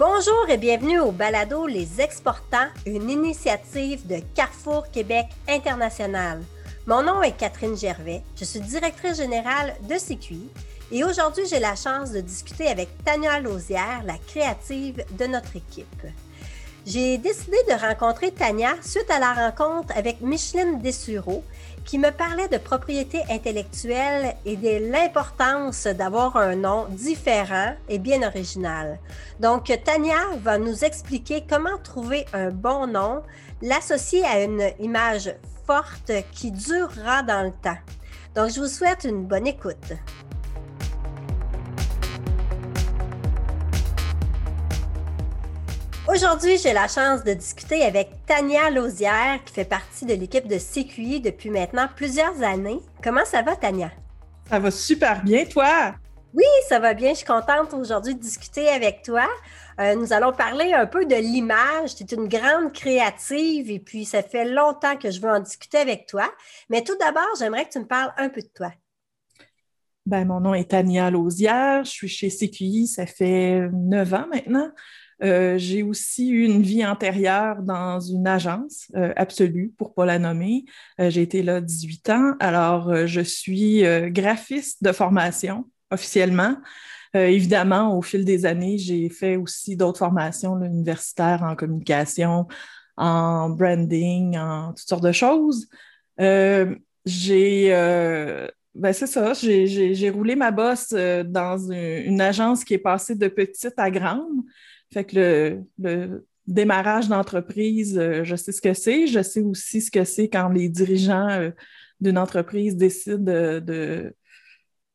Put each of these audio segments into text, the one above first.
Bonjour et bienvenue au Balado Les Exportants, une initiative de Carrefour Québec International. Mon nom est Catherine Gervais, je suis directrice générale de CQI et aujourd'hui j'ai la chance de discuter avec Tania Lausière, la créative de notre équipe. J'ai décidé de rencontrer Tania suite à la rencontre avec Micheline Dessureau, qui me parlait de propriété intellectuelle et de l'importance d'avoir un nom différent et bien original. Donc, Tania va nous expliquer comment trouver un bon nom, l'associer à une image forte qui durera dans le temps. Donc, je vous souhaite une bonne écoute. Aujourd'hui, j'ai la chance de discuter avec Tania Lausière, qui fait partie de l'équipe de CQI depuis maintenant plusieurs années. Comment ça va, Tania? Ça va super bien, toi? Oui, ça va bien. Je suis contente aujourd'hui de discuter avec toi. Euh, nous allons parler un peu de l'image. Tu es une grande créative et puis ça fait longtemps que je veux en discuter avec toi. Mais tout d'abord, j'aimerais que tu me parles un peu de toi. Ben, mon nom est Tania Lausière. Je suis chez CQI, ça fait neuf ans maintenant. Euh, j'ai aussi eu une vie antérieure dans une agence euh, absolue, pour ne pas la nommer. Euh, j'ai été là 18 ans. Alors, je suis graphiste de formation officiellement. évidemment, au fil des années, j'ai fait aussi d'autres formations universitaires en communication, en branding, en toutes sortes de choses. j'ai ben c'est ça, j'ai roulé ma bosse dans une, agence qui est passée de petite à grande. Fait que le, démarrage d'entreprise, euh, je sais ce que c'est. Je sais aussi ce que c'est quand les dirigeants euh, d'une entreprise décident de,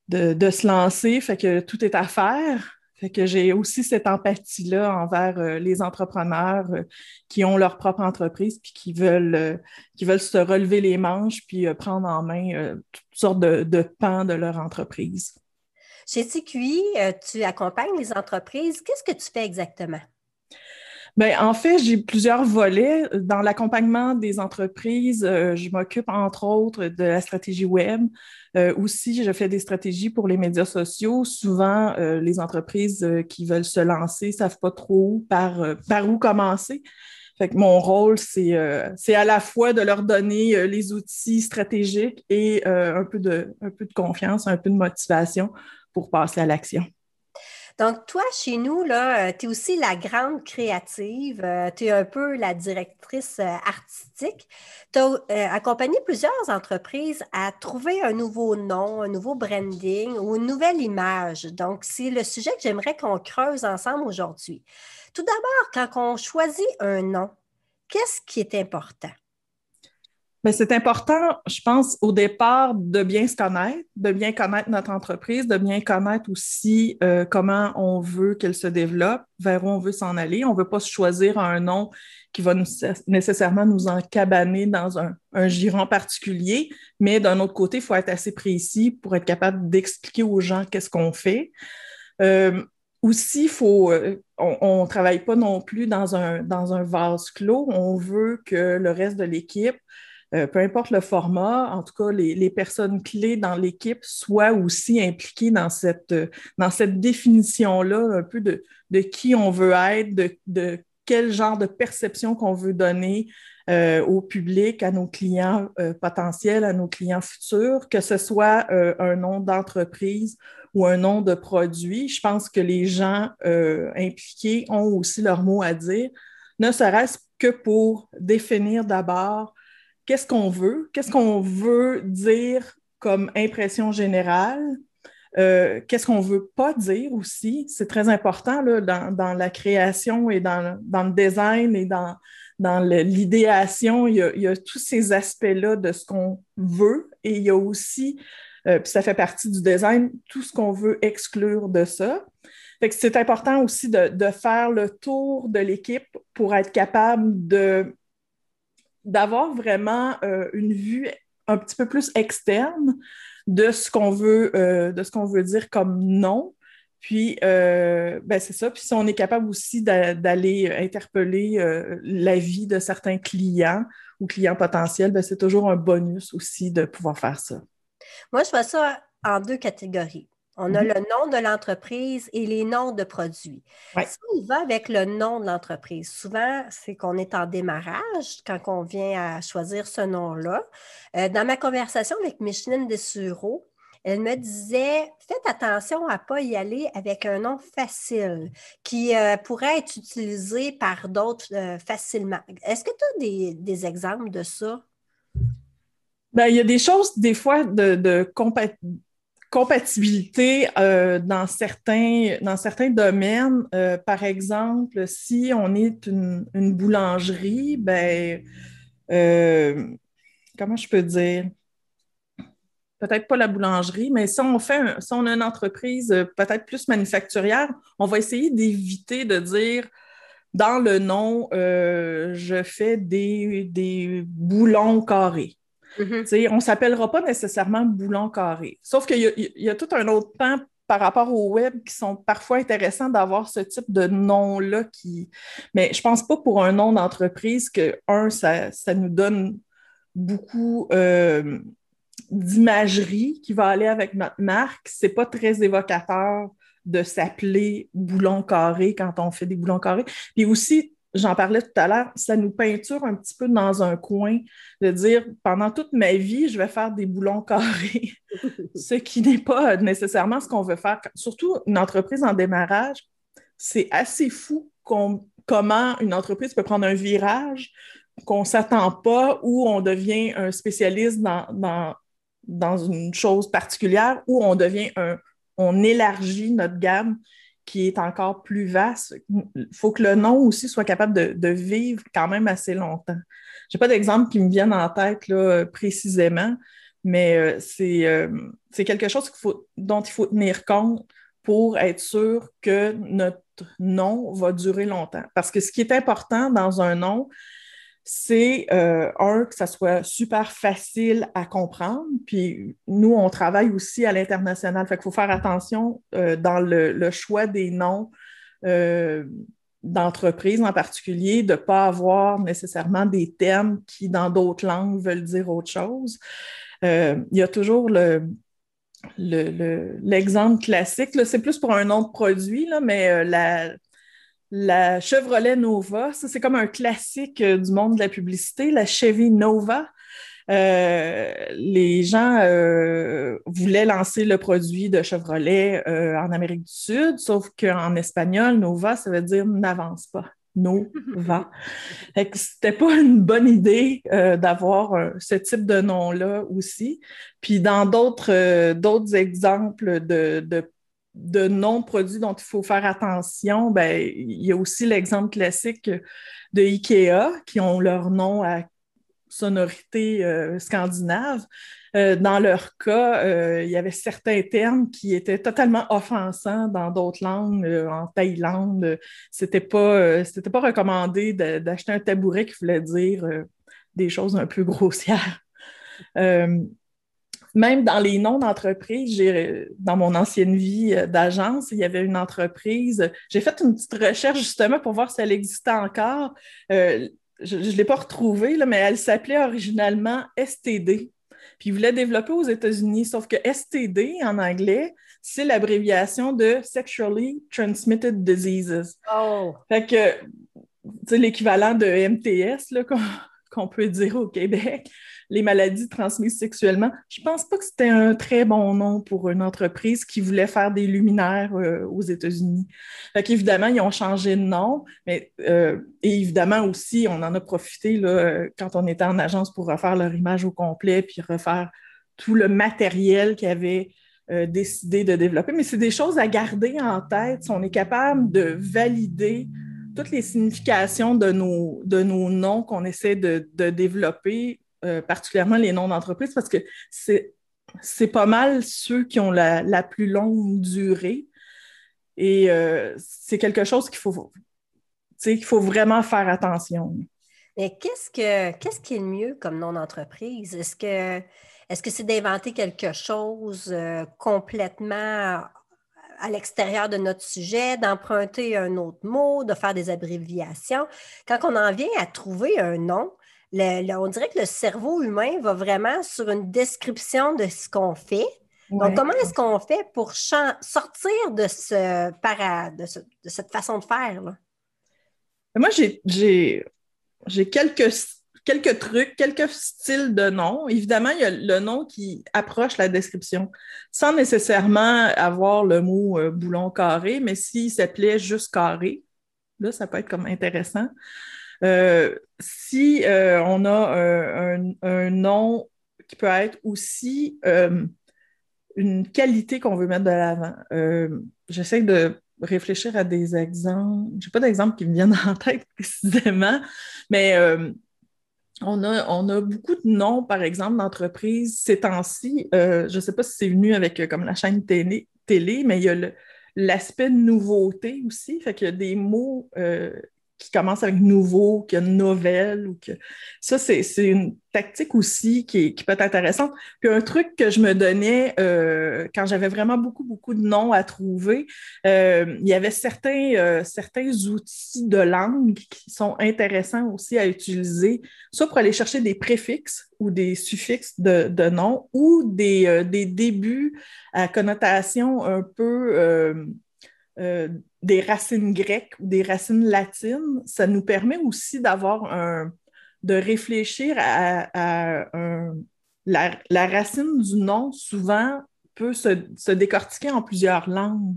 de, se lancer. Fait que tout est à faire. Fait que j'ai aussi cette empathie-là envers euh, les entrepreneurs qui ont leur propre entreprise puis qui veulent, qui veulent se relever les manches puis prendre en main toutes sortes de, de pans de leur entreprise. Chez CQI, euh, tu accompagnes les entreprises. Qu'est-ce que tu fais exactement? Bien, en fait, j'ai plusieurs volets. Dans l'accompagnement des entreprises, euh, je m'occupe entre autres de la stratégie web. Euh, aussi, je fais des stratégies pour les médias sociaux. Souvent, les entreprises qui veulent se lancer ne savent pas trop par, par où commencer. Fait que mon rôle, c'est à la fois de leur donner les outils stratégiques et un peu de confiance, un peu de motivation pour passer à l'action. Donc, toi, chez nous, euh, tu es aussi la grande créative, euh, tu es un peu la directrice euh, artistique. Tu as accompagné plusieurs entreprises à trouver un nouveau nom, un nouveau branding ou une nouvelle image. Donc, c'est le sujet que j'aimerais qu'on creuse ensemble aujourd'hui. Tout d'abord, quand on choisit un nom, qu'est-ce qui est important? C'est important, je pense, au départ, de bien se connaître, de bien connaître notre entreprise, de bien connaître aussi euh, comment on veut qu'elle se développe, vers où on veut s'en aller. On ne veut pas choisir un nom qui va nécessairement nous encabaner dans un, giron particulier, mais d'un autre côté, il faut être assez précis pour être capable d'expliquer aux gens qu'est-ce qu'on fait. Euh, aussi, faut, euh, on ne travaille pas non plus dans un vase clos. On veut que le reste de l'équipe euh, peu importe le format, en tout cas, les, personnes clés dans l'équipe soient aussi impliquées dans cette, dans cette définition-là, un peu de, qui on veut être, de, quel genre de perception qu'on veut donner euh, au public, à nos clients euh, potentiels, à nos clients futurs, que ce soit un nom d'entreprise ou un nom de produit. Je pense que les gens impliqués ont aussi leur mot à dire, ne serait-ce que pour définir d'abord qu'est-ce qu'on veut, qu'est-ce qu'on veut dire comme impression générale, euh, qu'est-ce qu'on veut pas dire aussi? C'est très important là, dans, la création et dans, le design et dans, dans l'idéation. Il, y a tous ces aspects-là de ce qu'on veut et il y a aussi, euh, puis ça fait partie du design, tout ce qu'on veut exclure de ça. c'est important aussi de, de faire le tour de l'équipe pour être capable de d'avoir vraiment euh, une vue un petit peu plus externe de ce qu'on veut, euh, dire comme non. Puis, euh, ben c'est ça. Puis, si on est capable aussi d'aller interpeller l'avis de certains clients ou clients potentiels, ben c'est toujours un bonus aussi de pouvoir faire ça. Moi, je vois ça en deux catégories. On a mhm. le nom de l'entreprise et les noms de produits. Si on va avec le nom de l'entreprise, souvent, c'est qu'on est en démarrage quand on vient à choisir ce nom-là. Euh, dans ma conversation avec Micheline Dessureau, elle me disait faites attention à ne pas y aller avec un nom facile qui euh, pourrait être utilisé par d'autres euh, facilement. Est-ce que tu as des, exemples de ça? Ben, il y a des choses, des fois, de, compatibilité euh, dans, certains, dans certains domaines. par exemple, si on est une, boulangerie, ben, comment je peux dire? peut-être pas la boulangerie, mais si on fait si on a une entreprise euh, peut-être plus manufacturière, on va essayer d'éviter de dire dans le nom, euh, je fais des, boulons carrés. Mm-hmm. On ne s'appellera pas nécessairement boulon carré. Sauf qu'il y, a tout un autre temps par rapport au web qui sont parfois intéressants d'avoir ce type de nom-là. Qui... Mais je ne pense pas pour un nom d'entreprise que, un, ça, nous donne beaucoup euh, d'imagerie qui va aller avec notre marque, c'est pas très évocateur de s'appeler boulon carré quand on fait des boulons carrés. Puis aussi, j'en parlais tout à l'heure, ça nous peinture un petit peu dans un coin de dire pendant toute ma vie, je vais faire des boulons carrés, ce qui n'est pas nécessairement ce qu'on veut faire. Surtout une entreprise en démarrage, c'est assez fou comment une entreprise peut prendre un virage qu'on ne s'attend pas ou on devient un spécialiste dans, dans une chose particulière où on devient un, on élargit notre gamme qui est encore plus vaste. Il faut que le nom aussi soit capable de, vivre quand même assez longtemps. Je n'ai pas d'exemple qui me viennent en tête précisément, mais euh, euh, c'est quelque chose dont il faut tenir compte pour être sûr que notre nom va durer longtemps. Parce que ce qui est important dans un nom, c'est euh, un, que ça soit super facile à comprendre. Puis nous, on travaille aussi à l'international. Fait faut faire attention euh, dans le, choix des noms euh, d'entreprises en particulier, de ne pas avoir nécessairement des termes qui, dans d'autres langues, veulent dire autre chose. il y a toujours le, l'exemple classique, c'est plus pour un nom de produit, là, mais la, la Chevrolet Nova, ça c'est comme un classique euh, du monde de la publicité, la Chevy Nova. Euh, les gens euh, voulaient lancer le produit de Chevrolet en Amérique du Sud, sauf qu'en espagnol, Nova, ça veut dire n'avance pas. Nova. C'était pas une bonne idée d'avoir ce type de nom-là aussi. Puis dans d'autres d'autres exemples de, de de non-produits dont il faut faire attention, ben, il y a aussi l'exemple classique de IKEA qui ont leur nom à sonorité euh, scandinave. Euh, dans leur cas, euh, il y avait certains termes qui étaient totalement offensants dans d'autres langues. en Thaïlande, c'était pas, pas recommandé d'acheter un tabouret qui voulait dire des choses un peu grossières même dans les noms d'entreprise, dans mon ancienne vie euh, d'agence, il y avait une entreprise. J'ai fait une petite recherche justement pour voir si elle existait encore. Euh, je ne l'ai pas retrouvée, mais elle s'appelait originalement STD. Puis ils voulaient développer aux États-Unis, sauf que STD en anglais, c'est l'abréviation de Sexually Transmitted Diseases. Oh. Fait que, c'est l'équivalent de MTS qu'on peut dire au Québec les maladies transmises sexuellement. Je pense pas que c'était un très bon nom pour une entreprise qui voulait faire des luminaires euh, aux États-Unis. Fait qu'évidemment, ils ont changé de nom, mais euh, évidemment aussi, on en a profité là, quand on était en agence pour refaire leur image au complet, puis refaire tout le matériel qu'ils avaient euh, décidé de développer. Mais c'est des choses à garder en tête si on est capable de valider toutes les significations de nos, de nos noms qu'on essaie de, de développer euh, particulièrement les noms d'entreprise, parce que c'est, c'est pas mal ceux qui ont la, plus longue durée. Et euh, c'est quelque chose qu'il faut, qu'il faut vraiment faire attention. Mais qu'est-ce, que, qu'est-ce qui est le mieux comme nom d'entreprise? Est-ce que, est-ce que c'est d'inventer quelque chose euh, complètement à l'extérieur de notre sujet, d'emprunter un autre mot, de faire des abréviations? Quand on en vient à trouver un nom, on dirait que le cerveau humain va vraiment sur une description de ce qu'on fait. Donc, comment est-ce qu'on fait pour sortir de, ce para, de, cette façon de faire? Là? Moi, j'ai quelques, quelques trucs, quelques styles de noms. Évidemment, il y a le nom qui approche la description, sans nécessairement avoir le mot euh, boulon carré, mais s'il s'appelait juste carré, là, ça peut être comme intéressant. Euh, si euh, on a un, nom qui peut être aussi une qualité qu'on veut mettre de l'avant. J'essaie de réfléchir à des exemples. Je n'ai pas d'exemples qui me viennent en tête précisément, mais on, a, on a beaucoup de noms, par exemple, d'entreprises ces temps-ci. Euh, je ne sais pas si c'est venu avec euh, comme la chaîne télé, mais il y a l'aspect nouveauté aussi. Fait qu'il y a des mots qui commence avec nouveau, qui a une nouvelle, ou que ça, c'est une tactique aussi qui, peut être intéressante. Puis un truc que je me donnais euh, quand j'avais vraiment beaucoup, beaucoup de noms à trouver, euh, il y avait certains, euh, certains outils de langue qui sont intéressants aussi à utiliser, soit pour aller chercher des préfixes ou des suffixes de, de noms, ou des, des débuts à connotation un peu euh, des racines grecques ou des racines latines, ça nous permet aussi d'avoir un, de réfléchir à, la, racine du nom, souvent peut se, décortiquer en plusieurs langues.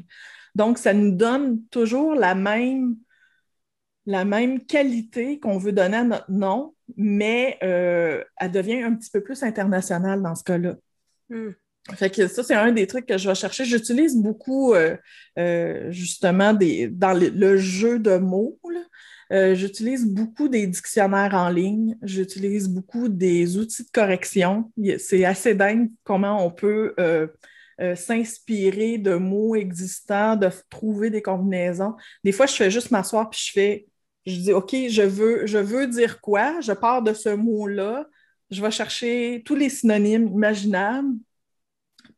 Donc, ça nous donne toujours la même, la même qualité qu'on veut donner à notre nom, mais euh, elle devient un petit peu plus internationale dans ce cas-là. Hmm. Fait que ça, c'est un des trucs que je vais chercher. J'utilise beaucoup, euh, euh, justement, des, dans le, jeu de mots. Euh, j'utilise beaucoup des dictionnaires en ligne. J'utilise beaucoup des outils de correction. C'est assez dingue comment on peut s'inspirer de mots existants, de trouver des combinaisons. Des fois, je fais juste m'asseoir puis je fais, je dis, OK, je veux, je veux dire quoi? Je pars de ce mot-là. Je vais chercher tous les synonymes imaginables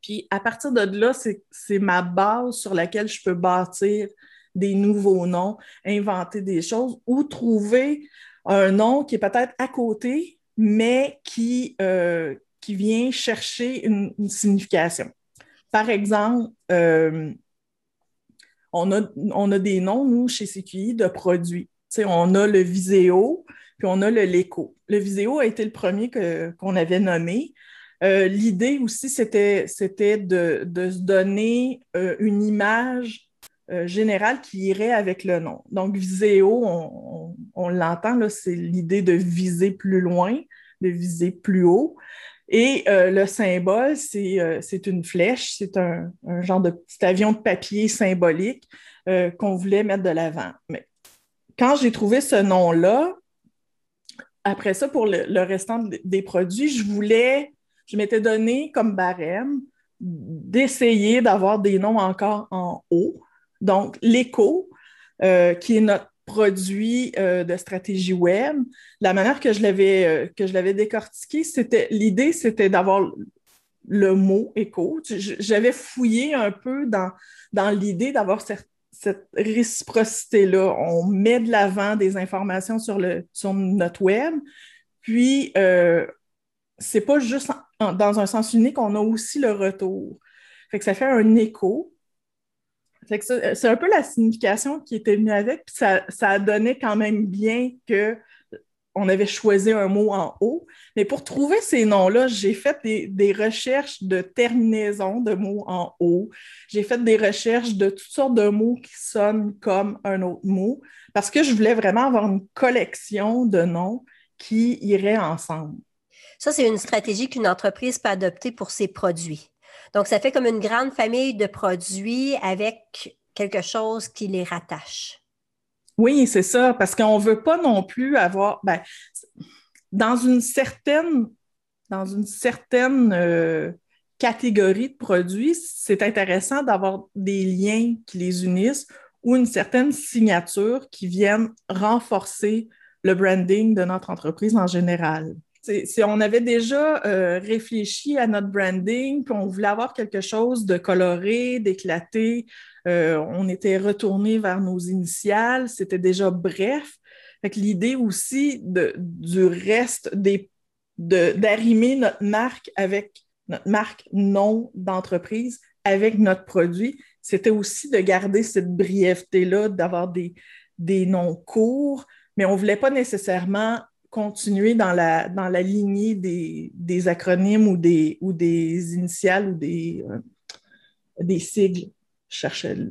puis à partir de là, c'est ma base sur laquelle je peux bâtir des nouveaux noms, inventer des choses ou trouver un nom qui est peut-être à côté, mais qui, euh, qui vient chercher une, signification. Par exemple, euh, on, a, on a des noms, nous, chez CQI, de produits. on a le Viséo, puis on a le Léco. Le Viséo a été le premier qu'on avait nommé. Euh, l'idée aussi, c'était, de, se donner euh, une image euh, générale qui irait avec le nom. Donc, viséo, on, l'entend, c'est l'idée de viser plus loin, de viser plus haut. Et le symbole, c'est, une flèche, c'est un, genre de petit avion de papier symbolique qu'on voulait mettre de l'avant. Mais quand j'ai trouvé ce nom-là, après ça, pour le, le restant des produits, je voulais je m'étais donné comme barème d'essayer d'avoir des noms encore en haut. Donc, l'écho, euh, qui est notre produit euh, de stratégie web, la manière que je l'avais euh, que je l'avais décortiqué, c'était l'idée, c'était d'avoir le mot écho. J'avais fouillé un peu dans, dans l'idée d'avoir cette, réciprocité-là. On met de l'avant des informations sur, le, sur notre web, puis c'est pas juste dans un sens unique, on a aussi le retour. Que ça fait un écho. c'est un peu la signification qui était venue avec, puis ça, a donné quand même bien que on avait choisi un mot en haut. Mais pour trouver ces noms-là, j'ai fait des, des, recherches de terminaison de mots en haut. J'ai fait des recherches de toutes sortes de mots qui sonnent comme un autre mot parce que je voulais vraiment avoir une collection de noms qui iraient ensemble. Ça, c'est une stratégie qu'une entreprise peut adopter pour ses produits. Donc, ça fait comme une grande famille de produits avec quelque chose qui les rattache. Oui, c'est ça, parce qu'on ne veut pas non plus avoir. Ben, dans une certaine, dans une certaine euh, catégorie de produits, c'est intéressant d'avoir des liens qui les unissent ou une certaine signature qui vienne renforcer le branding de notre entreprise en général on avait déjà euh, réfléchi à notre branding, puis on voulait avoir quelque chose de coloré, d'éclaté. Euh, on était retourné vers nos initiales, c'était déjà bref. l'idée aussi du reste d'arrimer notre marque avec notre marque nom d'entreprise avec notre produit, c'était aussi de garder cette brièveté-là, d'avoir des, des noms courts, mais on ne voulait pas nécessairement continuer dans la, dans la lignée des, acronymes ou des, ou des initiales ou des, euh, des sigles. Je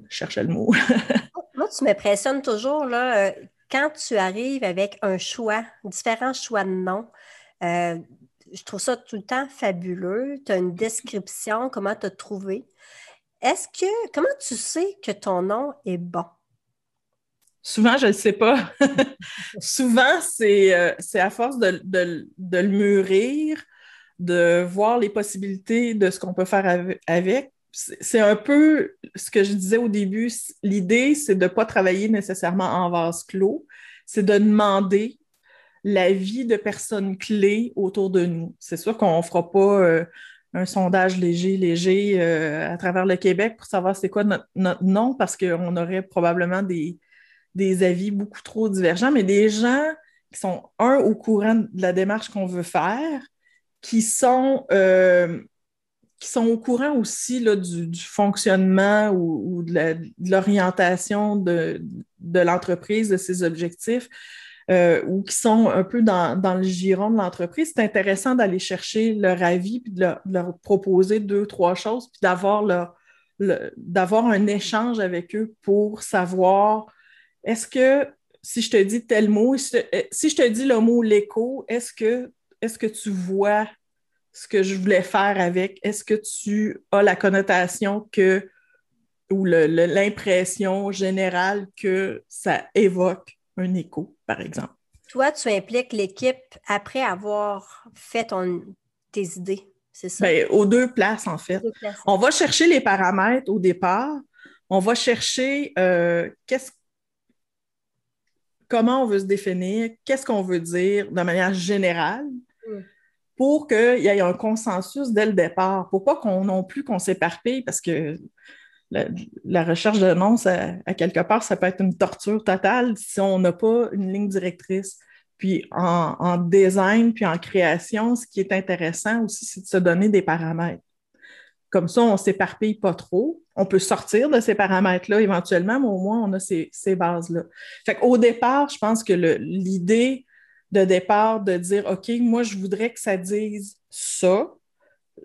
cherchais, le mot. Moi, tu m'impressionnes toujours, là, euh, quand tu arrives avec un choix, différents choix de noms, euh, je trouve ça tout le temps fabuleux. Tu as une description, comment tu as trouvé. Est-ce que, comment tu sais que ton nom est bon? Souvent, je ne sais pas. Souvent, euh, c'est à force de, le mûrir, de voir les possibilités de ce qu'on peut faire avec. C'est un peu ce que je disais au début. L'idée, c'est de ne pas travailler nécessairement en vase clos, c'est de demander l'avis de personnes clés autour de nous. C'est sûr qu'on ne fera pas euh, un sondage léger, léger euh, à travers le Québec pour savoir c'est quoi notre nom, parce qu'on aurait probablement des, des avis beaucoup trop divergents, mais des gens qui sont, un, au courant de la démarche qu'on veut faire, qui sont, euh, qui sont au courant aussi là, du, fonctionnement ou, de l'orientation de, de l'entreprise, de ses objectifs, euh, ou qui sont un peu dans, dans le giron de l'entreprise. C'est intéressant d'aller chercher leur avis, puis de leur, proposer deux, trois choses, puis d'avoir d'avoir un échange avec eux pour savoir est-ce que si je te dis tel mot, si, je te dis le mot l'écho, est-ce que, est que tu vois ce que je voulais faire avec? Est-ce que tu as la connotation que ou l'impression générale que ça évoque un écho, par exemple? Toi, tu impliques l'équipe après avoir fait tes idées, c'est ça? Bien, aux deux places, en fait. On va chercher les paramètres au départ. On va chercher euh, qu'est-ce comment on veut se définir, qu'est-ce qu'on veut dire de manière générale mm. pour qu'il y ait un consensus dès le départ, pour pas qu'on non plus qu'on s'éparpille parce que la, recherche de noms, à quelque part, ça peut être une torture totale si on n'a pas une ligne directrice. Puis en, en, design, puis en création, ce qui est intéressant aussi, c'est de se donner des paramètres. Comme ça, on ne s'éparpille pas trop. On peut sortir de ces paramètres-là éventuellement, mais au moins, on a ces, bases-là. Fait Au départ, je pense que l'idée de départ de dire OK, moi, je voudrais que ça dise ça,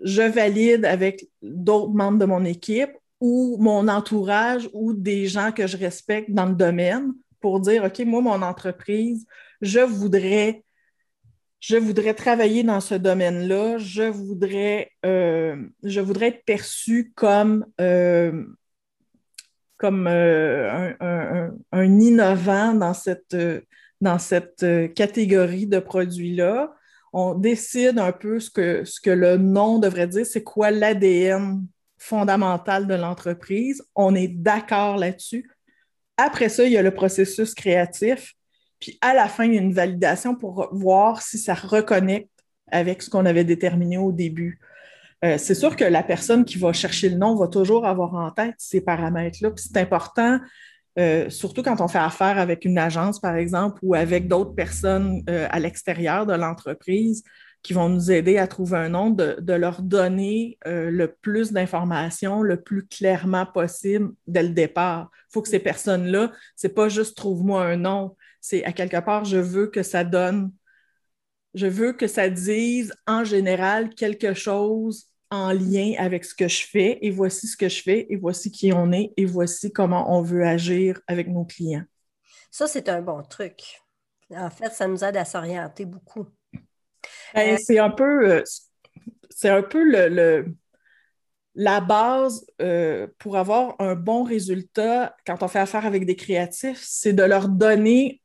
je valide avec d'autres membres de mon équipe ou mon entourage ou des gens que je respecte dans le domaine pour dire OK, moi, mon entreprise, je voudrais je voudrais travailler dans ce domaine-là, je voudrais, euh, je voudrais être perçu comme, euh, comme euh, un, innovant dans cette, dans cette catégorie de produits-là. On décide un peu ce que, ce que le nom devrait dire, c'est quoi l'ADN fondamental de l'entreprise? On est d'accord là-dessus. Après ça, il y a le processus créatif puis à la fin, il y a une validation pour voir si ça reconnecte avec ce qu'on avait déterminé au début. Euh, c'est sûr que la personne qui va chercher le nom va toujours avoir en tête ces paramètres-là. Puis c'est important, euh, surtout quand on fait affaire avec une agence, par exemple, ou avec d'autres personnes euh, à l'extérieur de l'entreprise qui vont nous aider à trouver un nom, de, de leur donner le plus d'informations le plus clairement possible dès le départ. Il faut que ces personnes-là, c'est pas juste trouve-moi un nom, c'est à quelque part, je veux que ça donne, je veux que ça dise en général quelque chose en lien avec ce que je fais et voici ce que je fais et voici qui on est et voici comment on veut agir avec nos clients. Ça, c'est un bon truc. En fait, ça nous aide à s'orienter beaucoup. Ben, euh, c'est un peu, euh, c'est un peu le, la base euh, pour avoir un bon résultat quand on fait affaire avec des créatifs, c'est de leur donner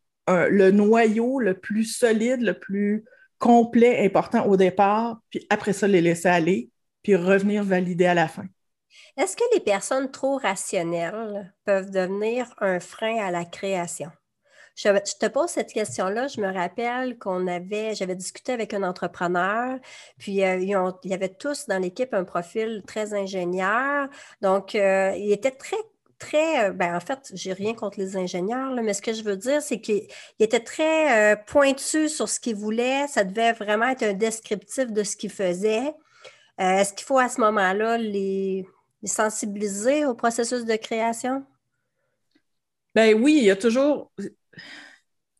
le noyau le plus solide, le plus complet, important au départ, puis après ça, les laisser aller, puis revenir valider à la fin. Est-ce que les personnes trop rationnelles peuvent devenir un frein à la création? Je, te pose cette question-là. Je me rappelle qu'on avait, j'avais discuté avec un entrepreneur, puis euh, ils, ont, y avait tous dans l'équipe un profil très ingénieur. Donc, euh, il était très très, euh, ben en fait, j'ai rien contre les ingénieurs, mais ce que je veux dire, c'est qu'il était très euh, pointu sur ce qu'il voulait. Ça devait vraiment être un descriptif de ce qu'il faisait. Est-ce qu'il faut à ce moment-là les, sensibiliser au processus de création? Ben oui, il y a toujours, il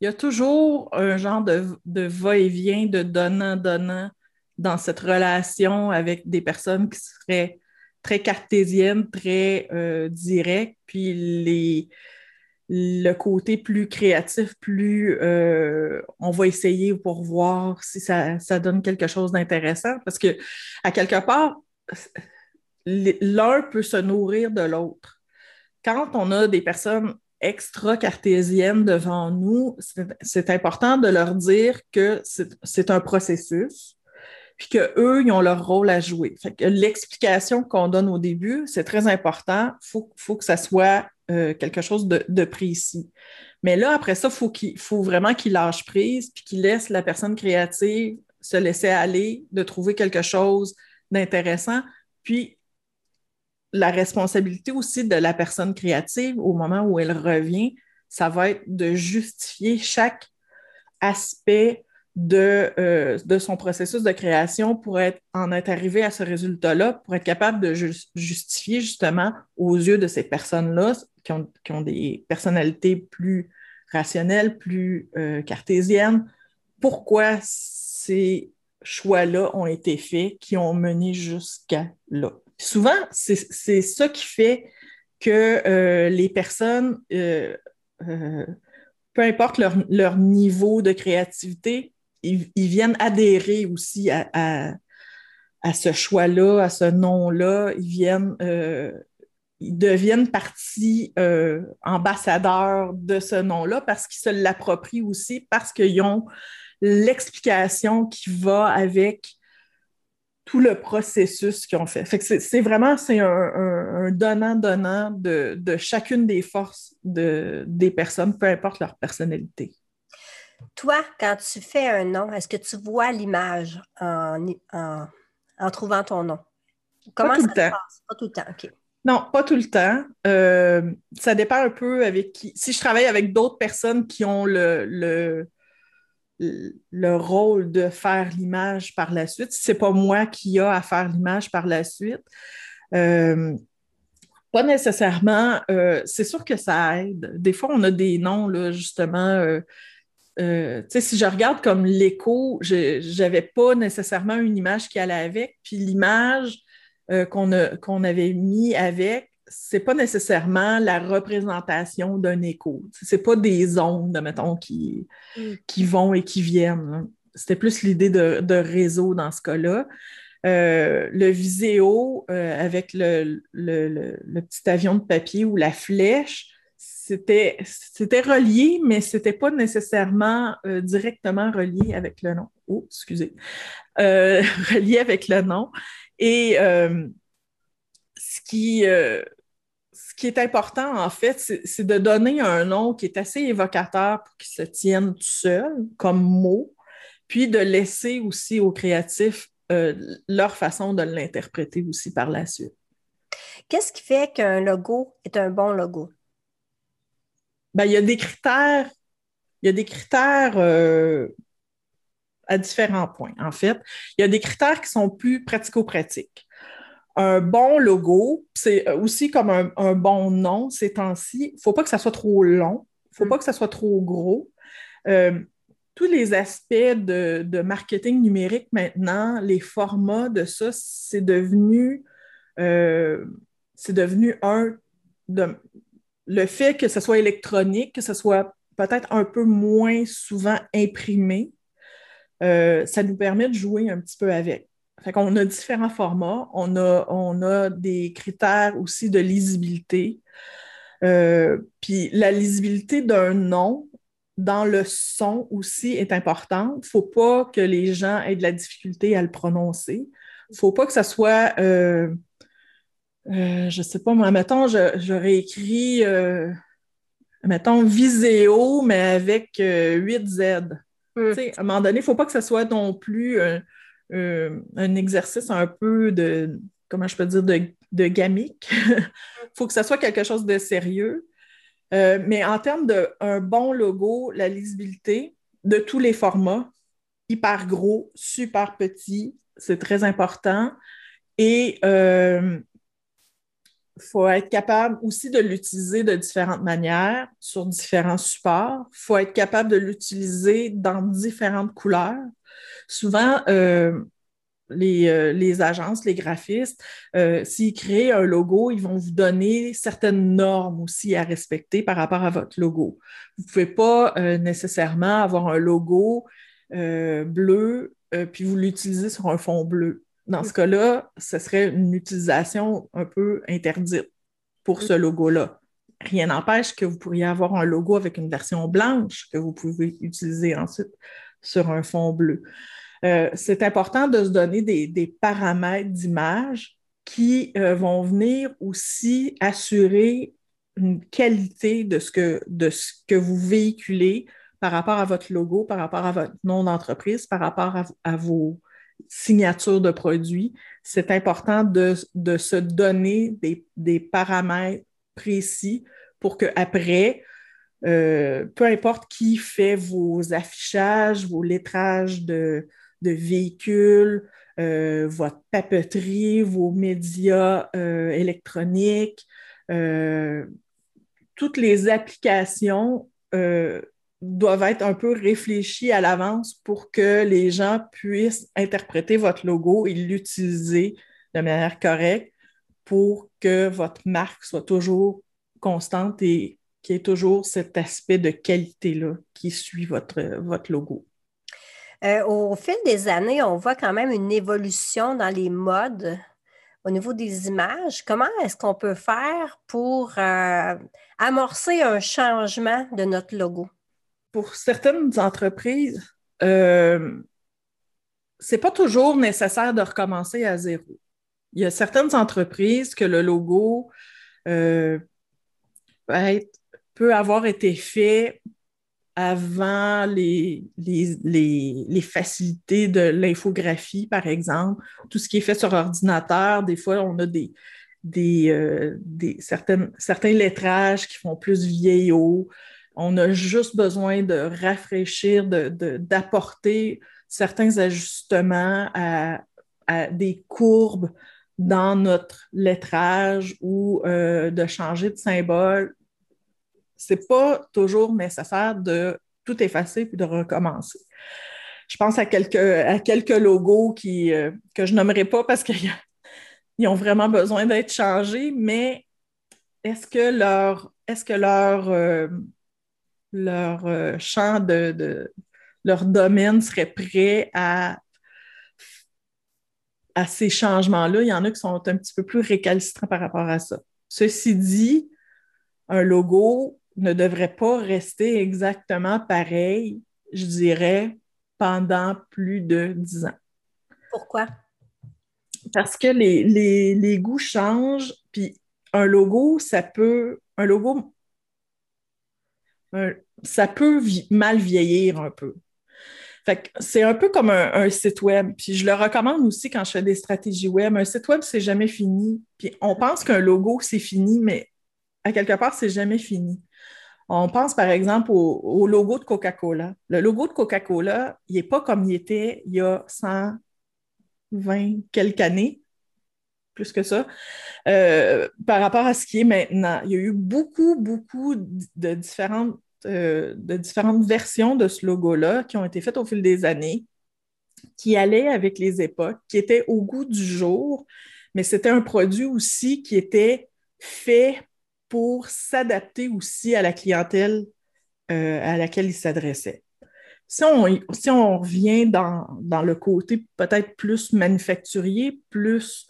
y a toujours un genre de va-et-vient, de donnant-donnant dans cette relation avec des personnes qui seraient très cartésiennes, très euh, directes, puis les, le côté plus créatif, plus euh, on va essayer pour voir si ça, ça donne quelque chose d'intéressant. Parce que, à quelque part, l'un peut se nourrir de l'autre. Quand on a des personnes extra-cartésiennes devant nous, c'est important de leur dire que c'est un processus, puis qu'eux, ils ont leur rôle à jouer. l'explication qu'on donne au début, c'est très important. Il faut, faut, que ça soit euh, quelque chose de, précis. Mais là, après ça, faut il faut vraiment qu'il lâche prise, puis qu'il laisse la personne créative se laisser aller, de trouver quelque chose d'intéressant. Puis la responsabilité aussi de la personne créative au moment où elle revient, ça va être de justifier chaque aspect de, euh, de son processus de création pour être, en être arrivé à ce résultat-là, pour être capable de justifier justement aux yeux de ces personnes-là qui ont, qui ont, des personnalités plus rationnelles, plus euh, cartésiennes, pourquoi ces choix-là ont été faits, qui ont mené jusqu'à là. Souvent, c'est ça qui fait que euh, les personnes, peu importe leur, niveau de créativité, ils, viennent adhérer aussi à, ce choix-là, à ce nom-là. Ils viennent, ils deviennent partie ambassadeurs de ce nom-là parce qu'ils se l'approprient aussi, parce qu'ils ont l'explication qui va avec tout le processus qu'ils ont fait. c'est vraiment c'est un, donnant-donnant de, chacune des forces de, des personnes, peu importe leur personnalité. Toi, quand tu fais un nom, est-ce que tu vois l'image en, en, trouvant ton nom? Comment ça se passe? Pas tout le temps, OK. Non, pas tout le temps. Euh, ça dépend un peu avec qui. Si je travaille avec d'autres personnes qui ont le le rôle de faire l'image par la suite. Ce n'est pas moi qui a à faire l'image par la suite. Euh, pas nécessairement. Euh, c'est sûr que ça aide. Des fois, on a des noms, là, justement. Euh, si je regarde comme l'écho, je n'avais pas nécessairement une image qui allait avec. Puis l'image qu'on qu'on avait mis avec, c'est pas nécessairement la représentation d'un écho. C'est pas des ondes, mettons, qui, mm. qui vont et qui viennent. Hein. C'était plus l'idée de, réseau dans ce cas-là. Euh, le viséo euh, avec le, petit avion de papier ou la flèche, c'était relié, mais c'était pas nécessairement euh, directement relié avec le nom. Oh, excusez. relié avec le nom. Et ce qui, qui est important, en fait, c'est de donner un nom qui est assez évocateur pour qu'il se tienne tout seul, comme mot, puis de laisser aussi aux créatifs euh, leur façon de l'interpréter aussi par la suite. Qu'est-ce qui fait qu'un logo est un bon logo? Ben, il y a des critères, il y a des critères euh, à différents points, en fait. Il y a des critères qui sont plus pratico-pratiques un bon logo, c'est aussi comme un, bon nom ces temps-ci. Il ne faut pas que ça soit trop long, il ne faut mm. pas que ça soit trop gros. Euh, tous les aspects de, marketing numérique maintenant, les formats de ça, c'est devenu, euh, c'est devenu un, de, le fait que ce soit électronique, que ce soit peut-être un peu moins souvent imprimé, euh, ça nous permet de jouer un petit peu avec. Fait qu'on a différents formats. On a, des critères aussi de lisibilité. Euh, puis la lisibilité d'un nom dans le son aussi est importante. Il ne faut pas que les gens aient de la difficulté à le prononcer. Il ne faut pas que ça soit, euh, euh, je ne sais pas, moi, mettons, j'aurais écrit, mettons, Viséo, mais avec 8 Z. Hum. À un moment donné, il ne faut pas que ça soit non plus euh, un exercice un peu de, comment je peux dire, de, de gamique. Il faut que ça soit quelque chose de sérieux. Euh, mais en termes d'un bon logo, la lisibilité de tous les formats, hyper gros, super petit, c'est très important. Et euh, faut être capable aussi de l'utiliser de différentes manières sur différents supports. Il faut être capable de l'utiliser dans différentes couleurs. Souvent, euh, euh, les, agences, les graphistes, euh, s'ils créent un logo, ils vont vous donner certaines normes aussi à respecter par rapport à votre logo. Vous ne pouvez pas nécessairement avoir un logo bleu puis vous l'utilisez sur un fond bleu. Dans ce cas-là, ce serait une utilisation un peu interdite pour ce logo-là. Rien n'empêche que vous pourriez avoir un logo avec une version blanche que vous pouvez utiliser ensuite sur un fond bleu. Euh, c'est important de se donner des, paramètres d'image qui euh, vont venir aussi assurer une qualité de ce, que, de ce que vous véhiculez par rapport à votre logo, par rapport à votre nom d'entreprise, par rapport à, vos signatures de produits. C'est important de, se donner des, paramètres précis pour qu'après, euh, peu importe qui fait vos affichages, vos lettrages de, de véhicules, euh, votre papeterie, vos médias euh, électroniques, euh, toutes les applications doivent être un peu réfléchies à l'avance pour que les gens puissent interpréter votre logo et l'utiliser de manière correcte pour que votre marque soit toujours constante et qu'il y ait toujours cet aspect de qualité-là qui suit votre, votre logo. Euh, au fil des années, on voit quand même une évolution dans les modes au niveau des images. Comment est-ce qu'on peut faire pour euh, amorcer un changement de notre logo? Pour certaines entreprises, euh, ce n'est pas toujours nécessaire de recommencer à zéro. Il y a certaines entreprises que le logo peut, peut avoir été fait avant les, facilités de l'infographie, par exemple, tout ce qui est fait sur ordinateur, des fois, on a des, des, euh, certains lettrages qui font plus vieillot. On a juste besoin de rafraîchir, d'apporter certains ajustements à, des courbes dans notre lettrage ou euh, de changer de symbole c'est pas toujours nécessaire de tout effacer puis de recommencer. Je pense à quelques, logos euh, que je nommerai pas parce qu'ils ont vraiment besoin d'être changés, mais est-ce que leur, est-ce que leur, euh, leur euh, champ de, leur domaine serait prêt à, à ces changements-là? Il y en a qui sont un petit peu plus récalcitrants par rapport à ça. Ceci dit, un logo, ne devrait pas rester exactement pareil, je dirais, pendant plus de dix ans. Pourquoi? Parce que les, goûts changent, puis un logo, ça peut. Un logo, ça peut mal vieillir un peu. c'est un peu comme un, site web. Puis je le recommande aussi quand je fais des stratégies web. Un site web, c'est jamais fini. Puis on pense qu'un logo, c'est fini, mais à quelque part, c'est jamais fini. On pense par exemple au, logo de Coca-Cola. Le logo de Coca-Cola, il n'est pas comme il était il y a 120 quelques années, plus que ça, euh, par rapport à ce qui est maintenant. Il y a eu beaucoup, beaucoup de différentes, euh, de différentes versions de ce logo-là qui ont été faites au fil des années, qui allaient avec les époques, qui étaient au goût du jour, mais c'était un produit aussi qui était fait pour s'adapter aussi à la clientèle euh, à laquelle il s'adressait. Si on, si on revient dans, le côté peut-être plus manufacturier, plus,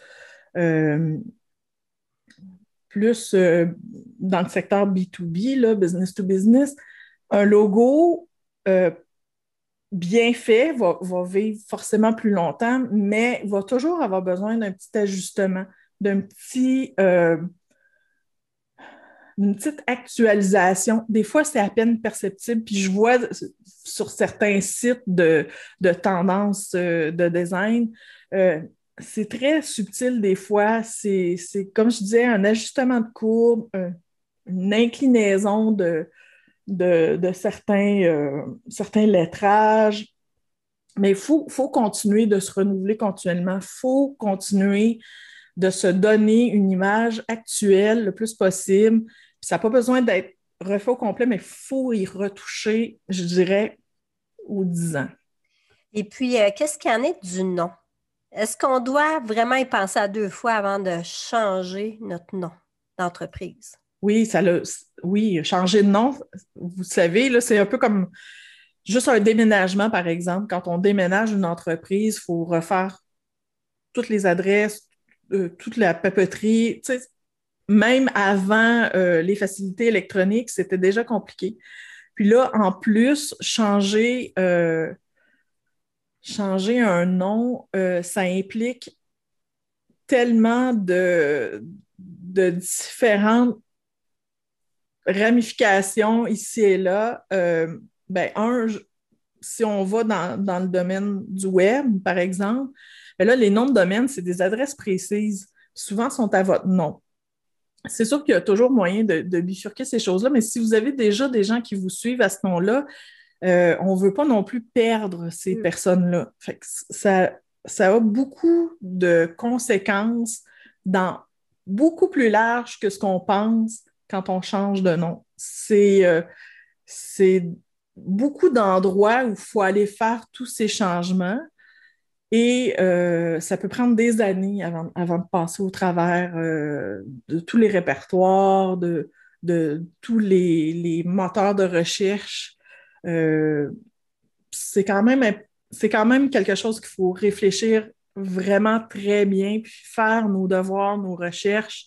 plus euh, dans le secteur B2B, là, business to business, un logo bien fait va, vivre forcément plus longtemps, mais va toujours avoir besoin d'un petit ajustement, d'un petit petite actualisation. Des fois, c'est à peine perceptible. Puis je vois sur certains sites de, de tendance euh, de design, euh, c'est très subtil des fois. C'est, comme je disais, un ajustement de courbe, une inclinaison de, de, certains, euh, certains lettrages. Mais il faut, faut continuer de se renouveler continuellement. Il faut continuer de se donner une image actuelle le plus possible. ça n'a pas besoin d'être refait au complet, mais il faut y retoucher, je dirais, aux 10 ans. Et puis, euh, qu'est-ce qu'il y en est du nom? Est-ce qu'on doit vraiment y penser à deux fois avant de changer notre nom d'entreprise? Oui, ça oui, changer de nom, vous savez, c'est un peu comme juste un déménagement, par exemple. Quand on déménage une entreprise, il faut refaire toutes les adresses, euh, toute la papeterie. même avant euh, les facilités électroniques, c'était déjà compliqué. Puis là, en plus, changer, euh, changer un nom, ça implique tellement de, de différentes ramifications ici et là. ben, un, si on va dans, dans, le domaine du web, par exemple, mais là, les noms de domaine, c'est des adresses précises. Souvent, sont à votre nom. C'est sûr qu'il y a toujours moyen de, bifurquer ces choses-là, mais si vous avez déjà des gens qui vous suivent à ce nom-là, euh, on ne veut pas non plus perdre ces mm. personnes-là. Ça, ça a beaucoup de conséquences dans beaucoup plus large que ce qu'on pense quand on change de nom. C'est euh, beaucoup d'endroits où il faut aller faire tous ces changements. Et euh, ça peut prendre des années avant, avant de passer au travers euh, de tous les répertoires, de, de tous les, les, moteurs de recherche. Euh, c'est quand, même, quand même quelque chose qu'il faut réfléchir vraiment très bien, puis faire nos devoirs, nos recherches,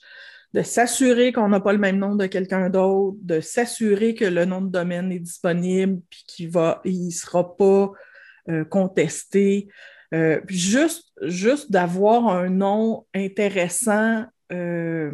de s'assurer qu'on n'a pas le même nom de quelqu'un d'autre, de s'assurer que le nom de domaine est disponible, puis qu'il ne sera pas contesté. Euh, juste juste d'avoir un nom intéressant. Euh,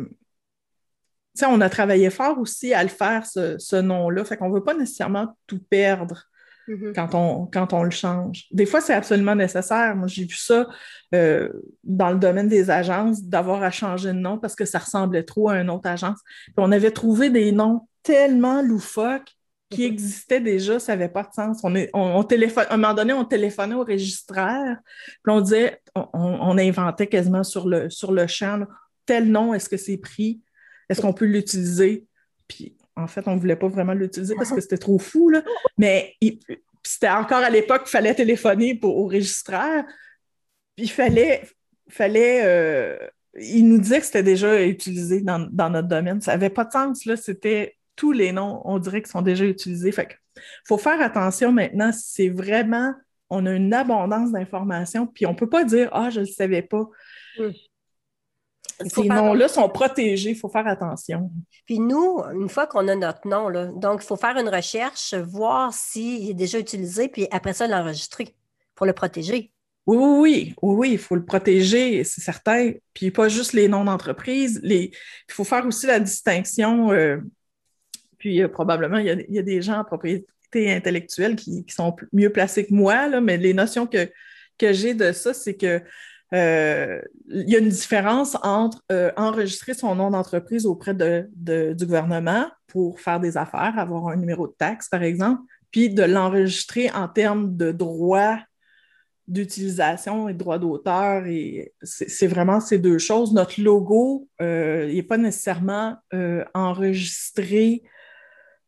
on a travaillé fort aussi à le faire, ce, nom-là. Fait qu'on ne veut pas nécessairement tout perdre mm-hmm. quand, on, quand on le change. Des fois, c'est absolument nécessaire. Moi, j'ai vu ça euh, dans le domaine des agences, d'avoir à changer de nom parce que ça ressemblait trop à une autre agence. on avait trouvé des noms tellement loufoques qui existait déjà, ça n'avait pas de sens. On, est, on, téléphone, à un moment donné, on téléphonait au registraire, puis on disait, on, inventait quasiment sur le, sur le champ, tel nom, est-ce que c'est pris? Est-ce qu'on peut l'utiliser? Puis en fait, on ne voulait pas vraiment l'utiliser parce que c'était trop fou, là. Mais c'était encore à l'époque qu'il fallait téléphoner pour, au registraire. Puis il fallait, fallait euh, il nous disait que c'était déjà utilisé dans, dans, notre domaine. Ça n'avait pas de sens, là. C'était tous les noms, on dirait qu'ils sont déjà utilisés. Fait faut faire attention maintenant, c'est vraiment, on a une abondance d'informations, puis on ne peut pas dire Ah, je ne le savais pas. Ces noms-là sont protégés, il faut faire attention. Puis nous, une fois qu'on a notre nom, donc il faut faire une recherche, voir s'il est déjà utilisé, puis après ça, l'enregistrer pour le protéger. Oui, oui, oui, oui, il faut le protéger, c'est certain. Puis pas juste les noms d'entreprise. Les... Il faut faire aussi la distinction. Euh, puis euh, probablement, il y, a, des gens en propriété intellectuelle qui, sont mieux placés que moi, là, mais les notions que, que j'ai de ça, c'est que euh, il y a une différence entre euh, enregistrer son nom d'entreprise auprès de, du gouvernement pour faire des affaires, avoir un numéro de taxe, par exemple, puis de l'enregistrer en termes de droits d'utilisation et de droits d'auteur. Et c'est vraiment ces deux choses. Notre logo, n'est pas nécessairement enregistré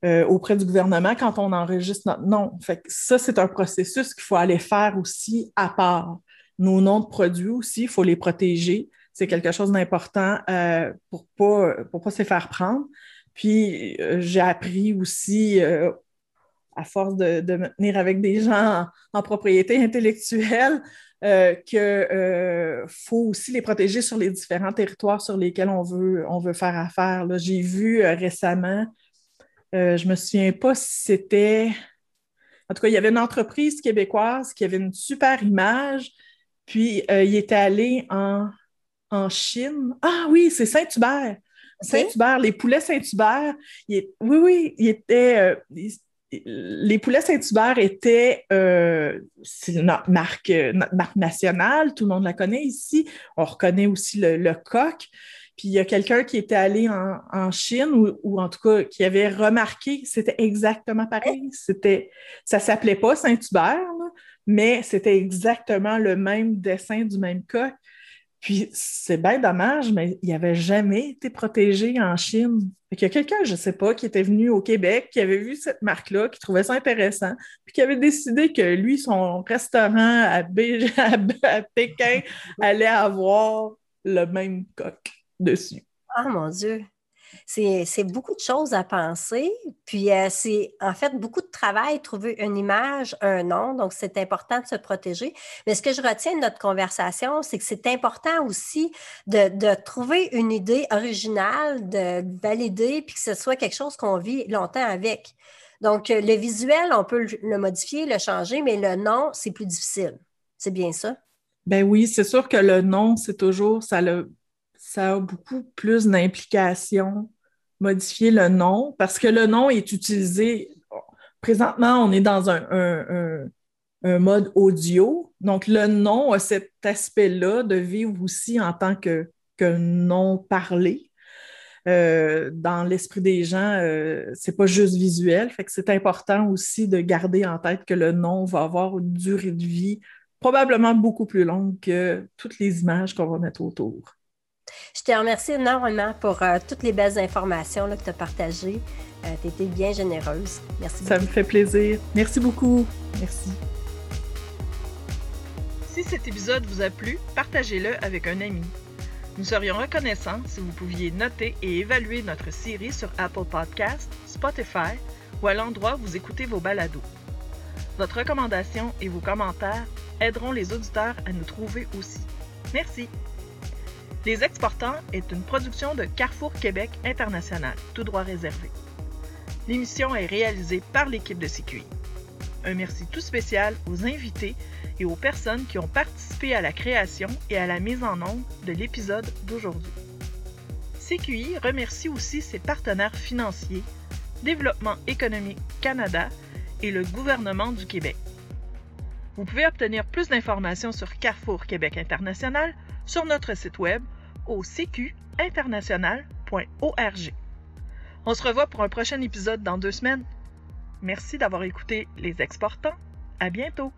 euh, auprès du gouvernement quand on enregistre notre nom. Fait ça, c'est un processus qu'il faut aller faire aussi à part. Nos noms de produits aussi, il faut les protéger. C'est quelque chose d'important euh, pour ne pas, pas se faire prendre. Puis, euh, j'ai appris aussi, à force de, me tenir avec des gens en, propriété intellectuelle, qu'il faut aussi les protéger sur les différents territoires sur lesquels on veut, on veut faire affaire. J'ai vu récemment euh, je ne me souviens pas si c'était. En tout cas, il y avait une entreprise québécoise qui avait une super image, puis euh, il était allé en, Chine. Ah oui, c'est Saint-Hubert. Saint-Hubert, les poulets Saint-Hubert. Oui, oui, il était. Euh, les poulets Saint-Hubert étaient c'est notre marque, notre marque nationale, tout le monde la connaît ici. On reconnaît aussi le coq. Puis il y a quelqu'un qui était allé en, Chine ou, en tout cas qui avait remarqué, c'était exactement pareil. C'était, ça s'appelait pas Saint-Hubert, mais c'était exactement le même dessin du même coq. Puis c'est bien dommage, mais il n'avait jamais été protégé en Chine. Il y a quelqu'un, je ne sais pas, qui était venu au Québec, qui avait vu cette marque-là, qui trouvait ça intéressant, puis qui avait décidé que lui, son restaurant à, à Pékin allait avoir le même coq dessus. Ah mon Dieu! C'est beaucoup de choses à penser. Puis euh, c'est en fait beaucoup de travail, trouver une image, un nom. Donc, c'est important de se protéger. Mais ce que je retiens de notre conversation, c'est que c'est important aussi de, trouver une idée originale, de valider, puis que ce soit quelque chose qu'on vit longtemps avec. Donc, euh, le visuel, on peut le modifier, le changer, mais le nom, c'est plus difficile. C'est bien ça? Ben oui, c'est sûr que le nom, c'est toujours, ça le ça a beaucoup plus d'implications modifier le nom parce que le nom est utilisé. Présentement, on est dans un, mode audio. Donc, le nom a cet aspect-là de vivre aussi en tant que, que nom parlé. Euh, dans l'esprit des gens, euh, c'est pas juste visuel. Fait que c'est important aussi de garder en tête que le nom va avoir une durée de vie probablement beaucoup plus longue que toutes les images qu'on va mettre autour. Je te remercie énormément pour euh, toutes les belles informations que tu as partagées. Euh, tu étais bien généreuse. Merci Ça me fait plaisir. Merci beaucoup. Merci. Si cet épisode vous a plu, partagez-le avec un ami. Nous serions reconnaissants si vous pouviez noter et évaluer notre série sur Apple Podcasts, Spotify ou à l'endroit où vous écoutez vos balados. Votre recommandation et vos commentaires aideront les auditeurs à nous trouver aussi. Merci. Les Exportants est une production de Carrefour Québec International, tout droit réservé. L'émission est réalisée par l'équipe de CQI. Un merci tout spécial aux invités et aux personnes qui ont participé à la création et à la mise en œuvre de l'épisode d'aujourd'hui. CQI remercie aussi ses partenaires financiers, Développement économique Canada et le gouvernement du Québec. Vous pouvez obtenir plus d'informations sur Carrefour Québec International sur notre site web au cqinternational.org. On se revoit pour un prochain épisode dans deux semaines. Merci d'avoir écouté Les Exportants. À bientôt!